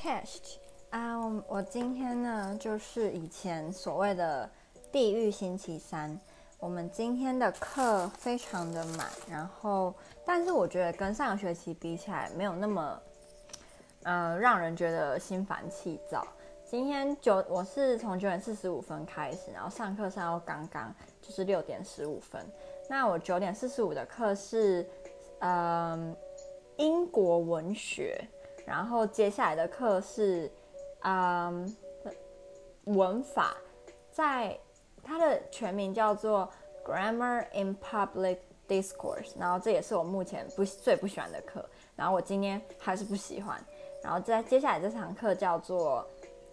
Chest 啊，我我今天呢，就是以前所谓的地狱星期三。我们今天的课非常的满，然后，但是我觉得跟上个学期比起来，没有那么，呃，让人觉得心烦气躁。今天九，我是从九点四十五分开始，然后上课上到刚刚就是六点十五分。那我九点四十五的课是，嗯、英国文学，然后接下来的课是，嗯、文法，在。它的全名叫做 Grammar in Public Discourse，然后这也是我目前不最不喜欢的课，然后我今天还是不喜欢。然后在接下来这堂课叫做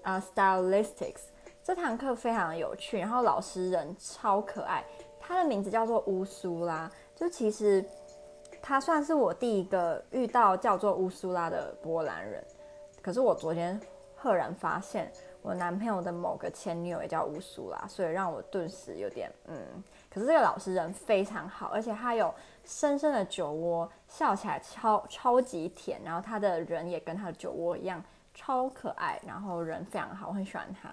呃、Stylistics，这堂课非常有趣，然后老师人超可爱，他的名字叫做乌苏拉，就其实他算是我第一个遇到叫做乌苏拉的波兰人，可是我昨天赫然发现。我男朋友的某个前女友也叫乌苏拉，所以让我顿时有点嗯。可是这个老师人非常好，而且他有深深的酒窝，笑起来超超级甜。然后他的人也跟他的酒窝一样超可爱，然后人非常好，我很喜欢他。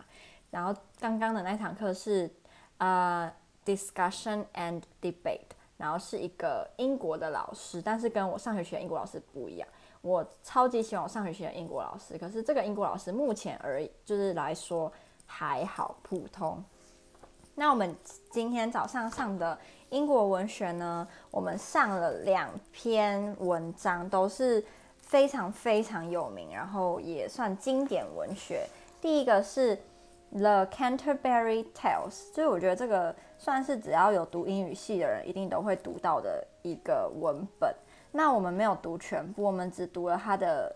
然后刚刚的那堂课是呃 discussion and debate，然后是一个英国的老师，但是跟我上学期的英国老师不一样。我超级喜欢我上学期的英国老师，可是这个英国老师目前而，就是来说还好普通。那我们今天早上上的英国文学呢，我们上了两篇文章，都是非常非常有名，然后也算经典文学。第一个是《The Canterbury Tales》，就是我觉得这个算是只要有读英语系的人一定都会读到的一个文本。那我们没有读全部，我们只读了他的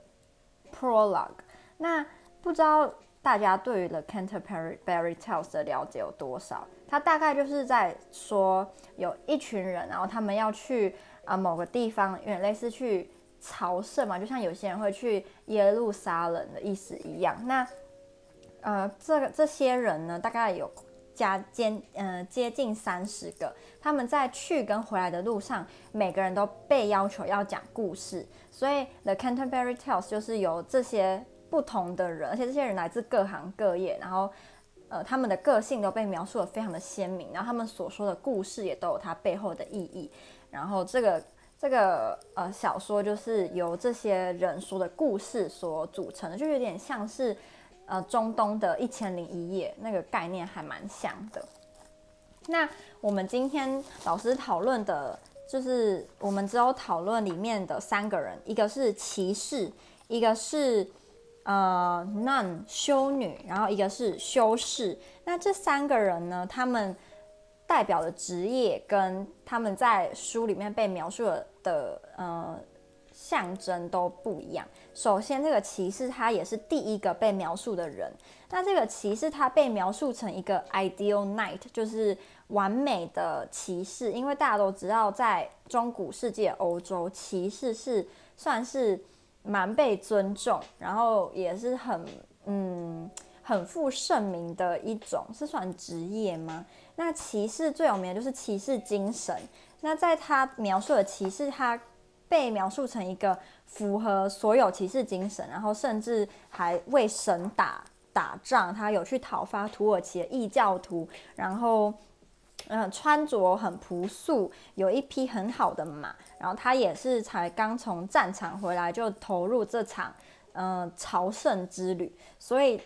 prologue。那不知道大家对于 The Canterbury Tales 的了解有多少？它大概就是在说有一群人，然后他们要去啊、某个地方，有点类似去朝圣嘛，就像有些人会去耶路撒冷的意思一样。那呃，这个这些人呢，大概有。加接呃接近三十个，他们在去跟回来的路上，每个人都被要求要讲故事，所以 The Canterbury Tales 就是由这些不同的人，而且这些人来自各行各业，然后呃他们的个性都被描述得非常的鲜明，然后他们所说的故事也都有它背后的意义，然后这个这个呃小说就是由这些人说的故事所组成的，就有点像是。呃，中东的一千零一夜那个概念还蛮像的。那我们今天老师讨论的，就是我们只有讨论里面的三个人，一个是骑士，一个是呃 nun 修女，然后一个是修士。那这三个人呢，他们代表的职业跟他们在书里面被描述的的呃。象征都不一样。首先，这个骑士他也是第一个被描述的人。那这个骑士他被描述成一个 ideal knight，就是完美的骑士。因为大家都知道，在中古世界欧洲，骑士是算是蛮被尊重，然后也是很嗯很负盛名的一种，是算职业吗？那骑士最有名的就是骑士精神。那在他描述的骑士，他被描述成一个符合所有骑士精神，然后甚至还为神打打仗。他有去讨伐土耳其的异教徒，然后，嗯、穿着很朴素，有一匹很好的马。然后他也是才刚从战场回来，就投入这场嗯、朝圣之旅。所以，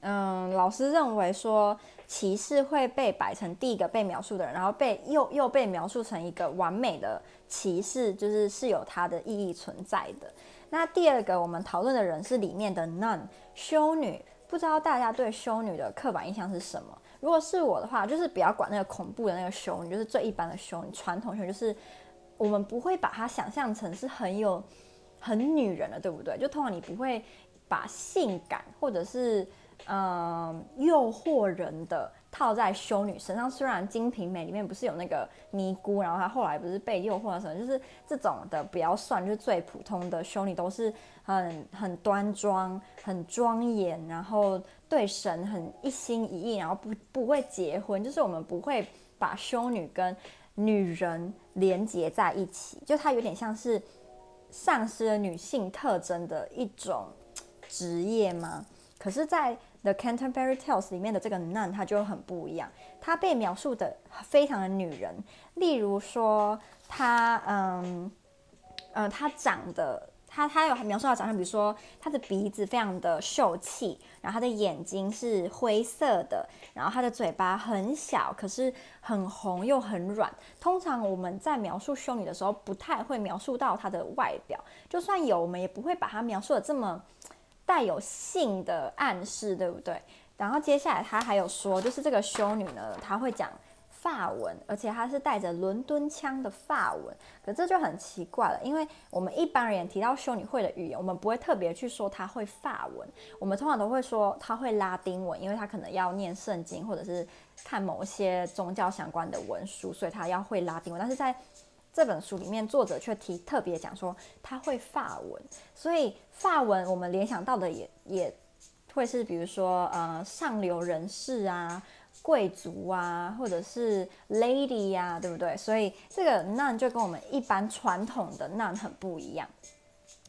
嗯、老师认为说。骑士会被摆成第一个被描述的人，然后被又又被描述成一个完美的骑士，就是是有它的意义存在的。那第二个我们讨论的人是里面的 nun 修女，不知道大家对修女的刻板印象是什么？如果是我的话，就是不要管那个恐怖的那个修女，就是最一般的修女，传统修女，就是我们不会把它想象成是很有很女人的，对不对？就通常你不会把性感或者是。嗯，诱惑人的套在修女身上。虽然《金瓶梅》里面不是有那个尼姑，然后她后来不是被诱惑的时候，就是这种的不要算，就是最普通的修女都是很很端庄、很庄严，然后对神很一心一意，然后不不会结婚，就是我们不会把修女跟女人连结在一起，就她有点像是丧失了女性特征的一种。职业吗？可是，在 The Canterbury Tales 里面的这个 nun，她就很不一样，她被描述的非常的女人，例如说，她嗯，呃，她长得。他他有描述到长相，比如说他的鼻子非常的秀气，然后他的眼睛是灰色的，然后他的嘴巴很小，可是很红又很软。通常我们在描述修女的时候，不太会描述到她的外表，就算有，我们也不会把她描述的这么带有性的暗示，对不对？然后接下来他还有说，就是这个修女呢，她会讲。法文，而且她是带着伦敦腔的法文，可这就很奇怪了，因为我们一般人提到修女会的语言，我们不会特别去说她会法文，我们通常都会说她会拉丁文，因为她可能要念圣经或者是看某些宗教相关的文书，所以她要会拉丁文。但是在这本书里面，作者却提特别讲说他会发文，所以发文我们联想到的也也会是比如说呃上流人士啊。贵族啊，或者是 lady 呀、啊，对不对？所以这个 nun 就跟我们一般传统的 nun 很不一样。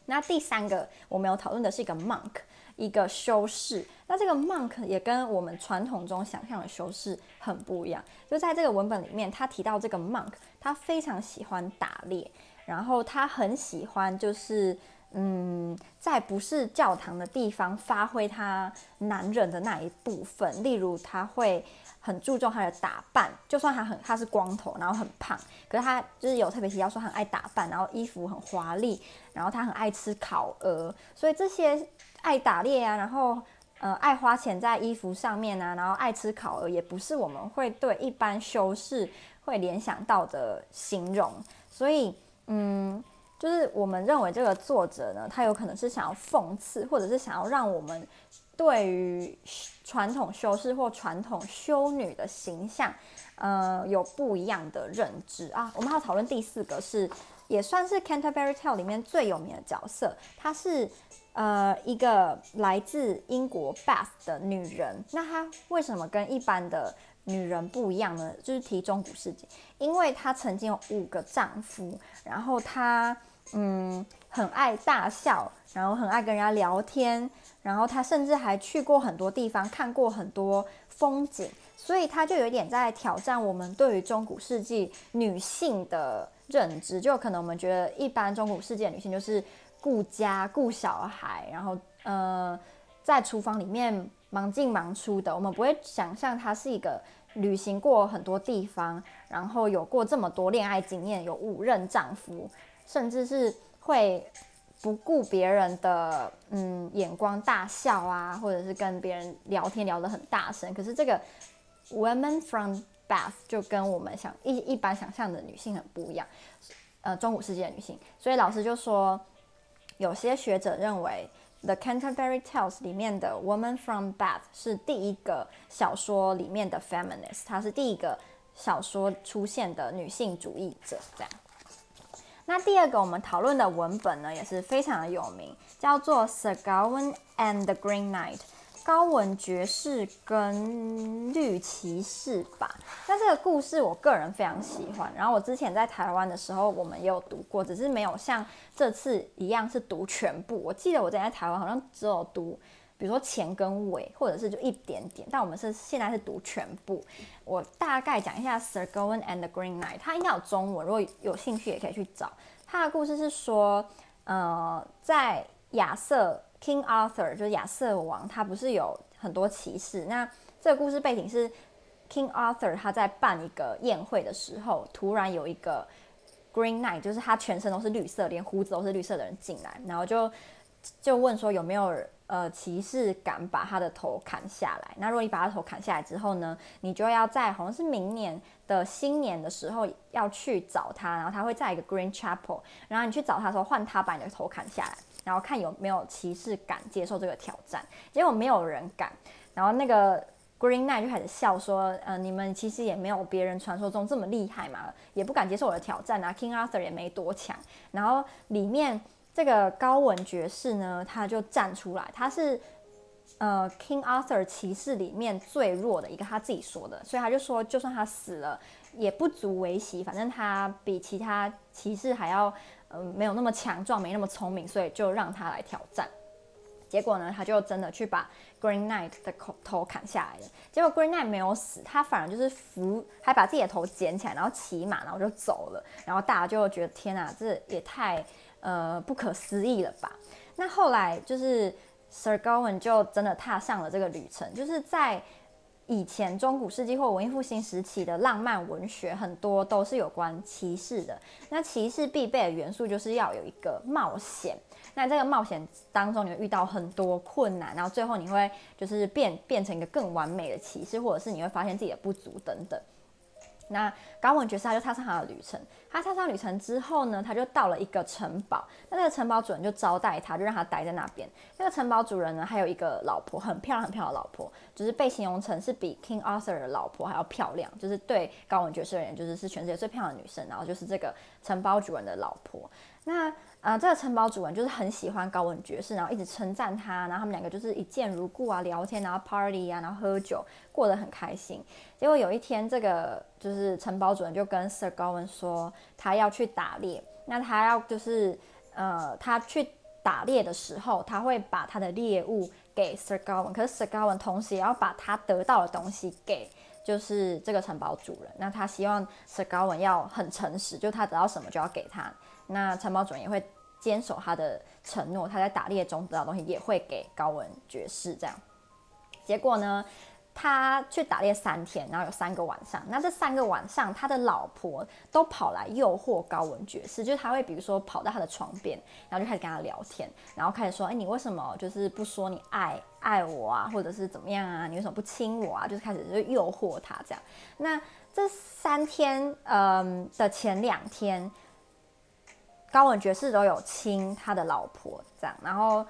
那第三个我们有讨论的是一个 monk，一个修士。那这个 monk 也跟我们传统中想象的修士很不一样。就在这个文本里面，他提到这个 monk，他非常喜欢打猎，然后他很喜欢就是。嗯，在不是教堂的地方发挥他男人的那一部分，例如他会很注重他的打扮，就算他很他是光头，然后很胖，可是他就是有特别提到说很爱打扮，然后衣服很华丽，然后他很爱吃烤鹅，所以这些爱打猎啊，然后呃爱花钱在衣服上面啊，然后爱吃烤鹅，也不是我们会对一般修士会联想到的形容，所以嗯。就是我们认为这个作者呢，他有可能是想要讽刺，或者是想要让我们对于传统修士或传统修女的形象，呃，有不一样的认知啊。我们要讨论第四个是，也算是 Canterbury Tale 里面最有名的角色，她是呃一个来自英国 Bath 的女人。那她为什么跟一般的女人不一样呢？就是提中古世纪，因为她曾经有五个丈夫，然后她。嗯，很爱大笑，然后很爱跟人家聊天，然后她甚至还去过很多地方，看过很多风景，所以他就有一点在挑战我们对于中古世纪女性的认知。就可能我们觉得一般中古世纪的女性就是顾家、顾小孩，然后呃，在厨房里面忙进忙出的。我们不会想象她是一个旅行过很多地方，然后有过这么多恋爱经验，有五任丈夫。甚至是会不顾别人的嗯眼光大笑啊，或者是跟别人聊天聊得很大声。可是这个 Women from Bath 就跟我们想一一般想象的女性很不一样，呃，中古世纪的女性。所以老师就说，有些学者认为 The Canterbury Tales 里面的 Woman from Bath 是第一个小说里面的 feminist，她是第一个小说出现的女性主义者，这样。那第二个我们讨论的文本呢，也是非常的有名，叫做《Sir Gawain and the Green Knight》，高文爵士跟绿骑士吧。那这个故事我个人非常喜欢，然后我之前在台湾的时候，我们也有读过，只是没有像这次一样是读全部。我记得我在台湾好像只有读。比如说前跟尾，或者是就一点点，但我们是现在是读全部。我大概讲一下《Sir Gawain and the Green Knight》，它应该有中文，如果有兴趣也可以去找。它的故事是说，呃，在亚瑟 King Arthur 就是亚瑟王，他不是有很多骑士？那这个故事背景是 King Arthur 他在办一个宴会的时候，突然有一个 Green Knight，就是他全身都是绿色，连胡子都是绿色的人进来，然后就就问说有没有。呃，骑士敢把他的头砍下来。那如果你把他头砍下来之后呢，你就要在好像是明年的新年的时候要去找他，然后他会在一个 Green Chapel，然后你去找他的时候，换他把你的头砍下来，然后看有没有骑士敢接受这个挑战。结果没有人敢，然后那个 Green Knight 就开始笑说：“呃，你们其实也没有别人传说中这么厉害嘛，也不敢接受我的挑战啊。King Arthur 也没多强。”然后里面。这个高文爵士呢，他就站出来，他是呃 King Arthur 骑士里面最弱的一个，他自己说的，所以他就说，就算他死了也不足为奇，反正他比其他骑士还要呃没有那么强壮，没那么聪明，所以就让他来挑战。结果呢，他就真的去把 Green Knight 的头头砍下来了。结果 Green Knight 没有死，他反而就是扶，还把自己的头捡起来，然后骑马，然后就走了。然后大家就觉得天哪，这也太呃不可思议了吧？那后来就是 Sir Gawain 就真的踏上了这个旅程，就是在。以前中古世纪或文艺复兴时期的浪漫文学，很多都是有关骑士的。那骑士必备的元素就是要有一个冒险。那这个冒险当中，你会遇到很多困难，然后最后你会就是变变成一个更完美的骑士，或者是你会发现自己的不足等等。那高文爵士他就踏上他的旅程。他踏上旅程之后呢，他就到了一个城堡。那那个城堡主人就招待他，就让他待在那边。那个城堡主人呢，还有一个老婆，很漂亮很漂亮的老婆，就是被形容成是比 King Arthur 的老婆还要漂亮。就是对高文爵士而言，就是是全世界最漂亮的女生。然后就是这个城堡主人的老婆。那、啊，这个城堡主人就是很喜欢高文爵士，然后一直称赞他，然后他们两个就是一见如故啊，聊天，然后 party 啊，然后喝酒，过得很开心。结果有一天，这个就是城堡主人就跟 Sir 高文说，他要去打猎。那他要就是呃，他去打猎的时候，他会把他的猎物给 Sir Gawain，可是 Sir Gawain 同时也要把他得到的东西给就是这个城堡主人。那他希望 Sir Gawain 要很诚实，就他得到什么就要给他。那城堡主人也会坚守他的承诺，他在打猎中得到东西也会给高文爵士。这样，结果呢，他去打猎三天，然后有三个晚上。那这三个晚上，他的老婆都跑来诱惑高文爵士，就是他会比如说跑到他的床边，然后就开始跟他聊天，然后开始说：“哎，你为什么就是不说你爱爱我啊，或者是怎么样啊？你为什么不亲我啊？”就是开始就诱惑他这样。那这三天，嗯的前两天。高文爵士都有亲他的老婆，这样，然后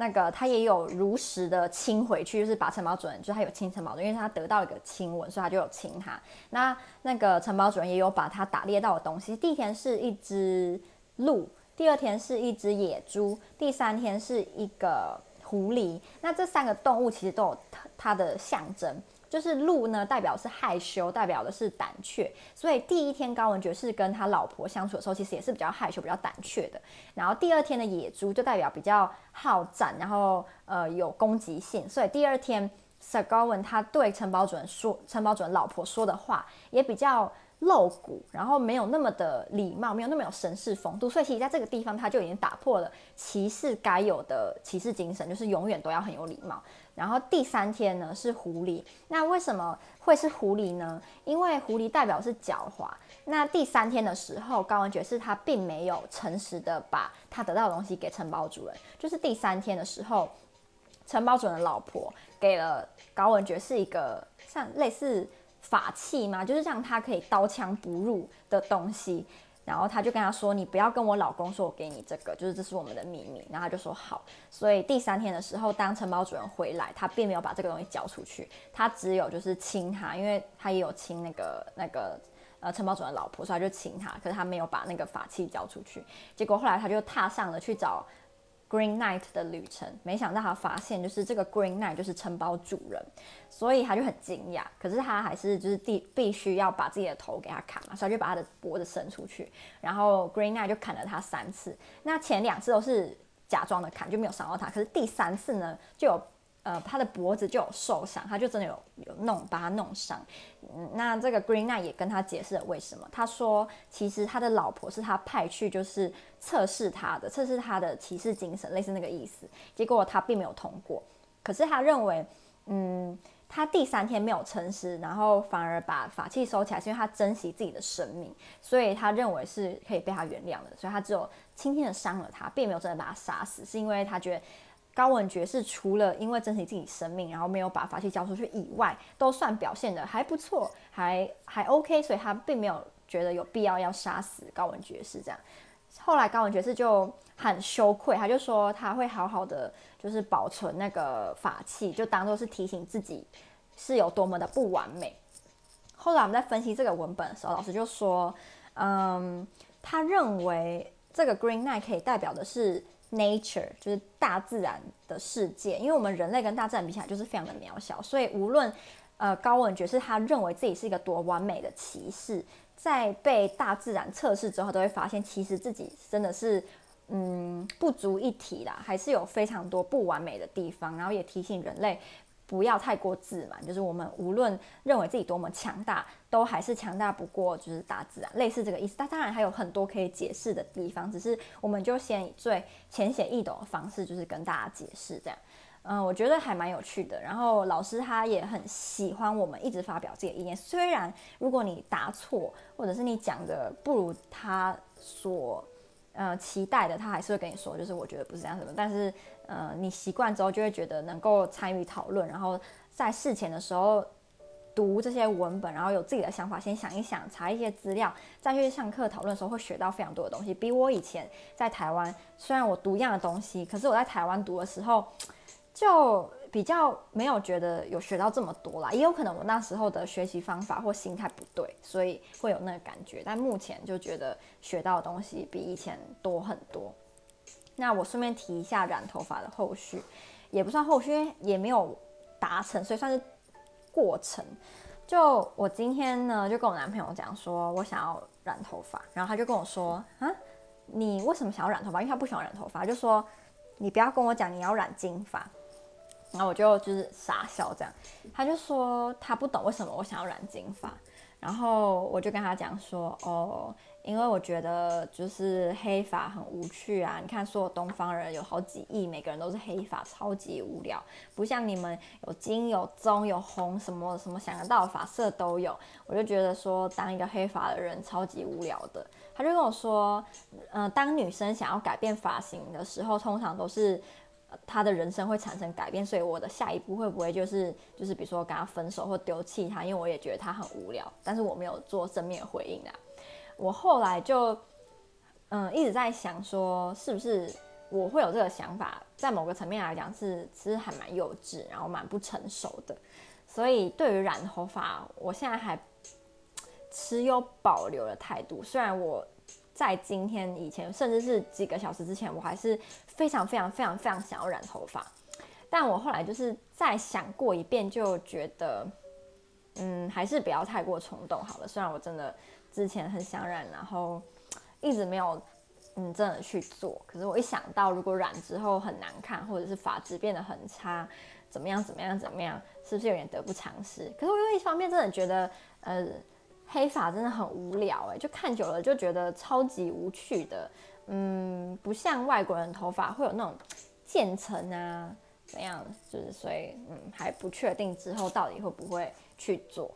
那个他也有如实的亲回去，就是把城堡主人，就是他有亲城堡主人，因为他得到一个亲吻，所以他就有亲他。那那个城堡主人也有把他打猎到的东西，第一天是一只鹿，第二天是一只野猪，第三天是一个狐狸。那这三个动物其实都有它它的象征。就是鹿呢，代表是害羞，代表的是胆怯，所以第一天高文爵士跟他老婆相处的时候，其实也是比较害羞、比较胆怯的。然后第二天的野猪就代表比较好战，然后呃有攻击性，所以第二天 Sir Gawain 他对城堡主人说，城堡主人老婆说的话也比较露骨，然后没有那么的礼貌，没有那么有绅士风度，所以其实在这个地方他就已经打破了骑士该有的骑士精神，就是永远都要很有礼貌。然后第三天呢是狐狸，那为什么会是狐狸呢？因为狐狸代表是狡猾。那第三天的时候，高文爵士他并没有诚实的把他得到的东西给城堡主人，就是第三天的时候，城堡主人的老婆给了高文爵士一个像类似法器嘛，就是让他可以刀枪不入的东西。然后他就跟他说：“你不要跟我老公说，我给你这个，就是这是我们的秘密。”然后他就说：“好。”所以第三天的时候，当城堡主人回来，他并没有把这个东西交出去，他只有就是亲他，因为他也有亲那个那个呃城堡主人老婆，所以他就亲他，可是他没有把那个法器交出去。结果后来他就踏上了去找。Green Knight 的旅程，没想到他发现就是这个 Green Knight 就是城堡主人，所以他就很惊讶。可是他还是就是必必须要把自己的头给他砍嘛，所以就把他的脖子伸出去，然后 Green Knight 就砍了他三次。那前两次都是假装的砍，就没有伤到他。可是第三次呢，就有。呃，他的脖子就有受伤，他就真的有有弄把他弄伤。嗯，那这个 Green Knight 也跟他解释了为什么。他说，其实他的老婆是他派去就是测试他的，测试他的骑士精神，类似那个意思。结果他并没有通过。可是他认为，嗯，他第三天没有诚实，然后反而把法器收起来，是因为他珍惜自己的生命，所以他认为是可以被他原谅的。所以他只有轻轻的伤了他，并没有真的把他杀死，是因为他觉得。高文爵士除了因为珍惜自己生命，然后没有把法器交出去以外，都算表现得还不错，还还 OK，所以他并没有觉得有必要要杀死高文爵士这样。后来高文爵士就很羞愧，他就说他会好好的就是保存那个法器，就当做是提醒自己是有多么的不完美。后来我们在分析这个文本的时候，老师就说，嗯，他认为这个 Green Knight 可以代表的是。Nature 就是大自然的世界，因为我们人类跟大自然比起来就是非常的渺小，所以无论呃高文爵士他认为自己是一个多完美的骑士，在被大自然测试之后，都会发现其实自己真的是嗯不足一提啦，还是有非常多不完美的地方，然后也提醒人类不要太过自满，就是我们无论认为自己多么强大，都还是强大不过就是大自然，类似这个意思。但当然还有很多可以解释的地方，只是我们就先以最浅显易懂的方式，就是跟大家解释这样。嗯，我觉得还蛮有趣的。然后老师他也很喜欢我们一直发表自己的意见。虽然如果你答错，或者是你讲的不如他所呃期待的，他还是会跟你说，就是我觉得不是这样子的。但是呃，你习惯之后就会觉得能够参与讨论，然后在事前的时候读这些文本，然后有自己的想法，先想一想，查一些资料，再去上课讨论的时候会学到非常多的东西。比我以前在台湾，虽然我读一样的东西，可是我在台湾读的时候。就比较没有觉得有学到这么多啦，也有可能我那时候的学习方法或心态不对，所以会有那个感觉。但目前就觉得学到的东西比以前多很多。那我顺便提一下染头发的后续，也不算后续，因为也没有达成，所以算是过程。就我今天呢，就跟我男朋友讲说，我想要染头发，然后他就跟我说，啊，你为什么想要染头发？因为他不喜欢染头发，就说你不要跟我讲你要染金发。然后我就就是傻笑这样，他就说他不懂为什么我想要染金发，然后我就跟他讲说，哦，因为我觉得就是黑发很无趣啊，你看所有东方人有好几亿，每个人都是黑发，超级无聊，不像你们有金有棕有红，什么什么想得到的发色都有，我就觉得说当一个黑发的人超级无聊的。他就跟我说，嗯、呃，当女生想要改变发型的时候，通常都是。他的人生会产生改变，所以我的下一步会不会就是就是比如说跟他分手或丢弃他？因为我也觉得他很无聊，但是我没有做正面回应啊。我后来就嗯一直在想说，是不是我会有这个想法？在某个层面来讲是其实还蛮幼稚，然后蛮不成熟的。所以对于染头发，我现在还持有保留的态度。虽然我。在今天以前，甚至是几个小时之前，我还是非常非常非常非常想要染头发，但我后来就是再想过一遍，就觉得，嗯，还是不要太过冲动好了。虽然我真的之前很想染，然后一直没有嗯真的去做，可是我一想到如果染之后很难看，或者是发质变得很差，怎么样怎么样怎么样，是不是有点得不偿失？可是我又一方面真的觉得，呃。黑发真的很无聊哎，就看久了就觉得超级无趣的，嗯，不像外国人头发会有那种渐层啊怎样，就是所以嗯还不确定之后到底会不会去做。